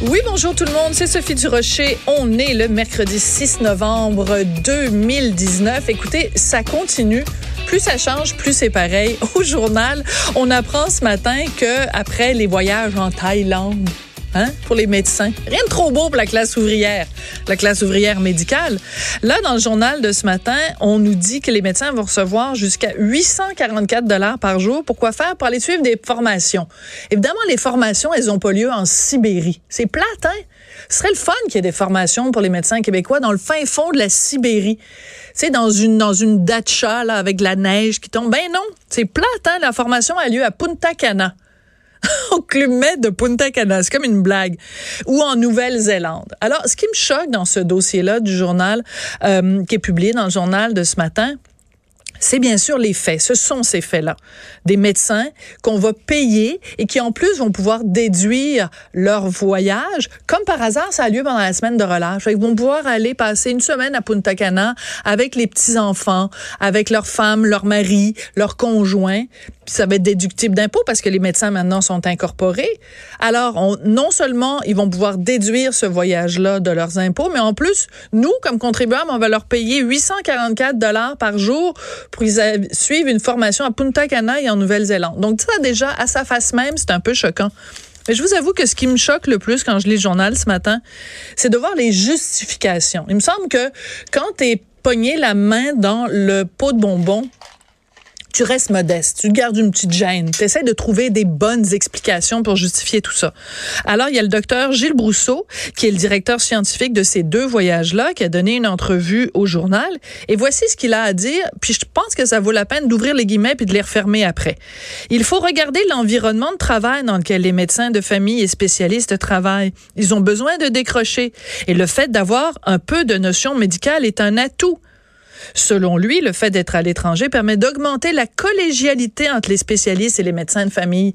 Oui, bonjour tout le monde, c'est Sophie Durocher. On est le mercredi 6 novembre 2019. Écoutez, ça continue. Plus ça change, plus c'est pareil. Au journal, on apprend ce matin que après les voyages en Thaïlande, Hein, pour les médecins. Rien de trop beau pour la classe ouvrière, la classe ouvrière médicale. Là, dans le journal de ce matin, on nous dit que les médecins vont recevoir jusqu'à 844 dollars par jour. Pourquoi faire? Pour aller suivre des formations. Évidemment, les formations, elles n'ont pas lieu en Sibérie. C'est plate, hein? Ce serait le fun qu'il y ait des formations pour les médecins québécois dans le fin fond de la Sibérie. Sais, dans une, dans une datcha, là, avec de la neige qui tombe. Ben non, c'est plate, hein? La formation a lieu à Punta Cana. au Club de Punta Cana. C'est comme une blague. Ou en Nouvelle-Zélande. Alors, ce qui me choque dans ce dossier-là du journal, euh, qui est publié dans le journal de ce matin, c'est bien sûr les faits. Ce sont ces faits-là. Des médecins qu'on va payer et qui en plus vont pouvoir déduire leur voyage. Comme par hasard, ça a lieu pendant la semaine de relâche. Ils vont pouvoir aller passer une semaine à Punta Cana avec les petits-enfants, avec leurs femmes, leurs maris, leurs conjoints. ça va être déductible d'impôts parce que les médecins maintenant sont incorporés. Alors, non seulement ils vont pouvoir déduire ce voyage-là de leurs impôts, mais en plus, nous, comme contribuables, on va leur payer 844 dollars par jour pour qu'ils suivent une formation à Punta Cana et en Nouvelle-Zélande. Donc ça, déjà, à sa face même, c'est un peu choquant. Mais je vous avoue que ce qui me choque le plus quand je lis le journal ce matin, c'est de voir les justifications. Il me semble que quand tu es pogné la main dans le pot de bonbons, tu restes modeste, tu gardes une petite gêne, tu essaies de trouver des bonnes explications pour justifier tout ça. Alors, il y a le docteur Gilles Brousseau, qui est le directeur scientifique de ces deux voyages-là, qui a donné une entrevue au journal. Et voici ce qu'il a à dire, puis je pense que ça vaut la peine d'ouvrir les guillemets puis de les refermer après. Il faut regarder l'environnement de travail dans lequel les médecins de famille et spécialistes travaillent. Ils ont besoin de décrocher. Et le fait d'avoir un peu de notions médicales est un atout. Selon lui, le fait d'être à l'étranger permet d'augmenter la collégialité entre les spécialistes et les médecins de famille.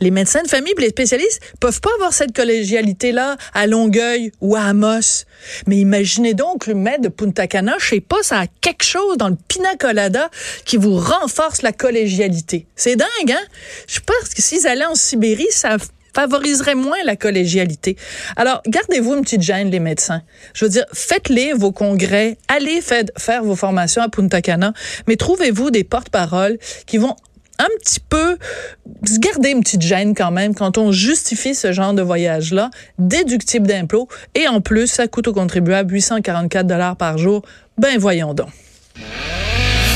Les médecins de famille les spécialistes peuvent pas avoir cette collégialité-là à Longueuil ou à Amos. Mais imaginez donc le maître de Punta Cana, je sais pas, ça a quelque chose dans le pina colada qui vous renforce la collégialité. C'est dingue, hein? Je pense que s'ils allaient en Sibérie, ça favoriserait moins la collégialité. Alors, gardez-vous une petite gêne, les médecins. Je veux dire, faites-les vos congrès, allez faire vos formations à Punta Cana, mais trouvez-vous des porte-paroles qui vont un petit peu garder une petite gêne quand même quand on justifie ce genre de voyage-là, déductible d'impôts, et en plus, ça coûte aux contribuables 844 dollars par jour. Ben voyons donc.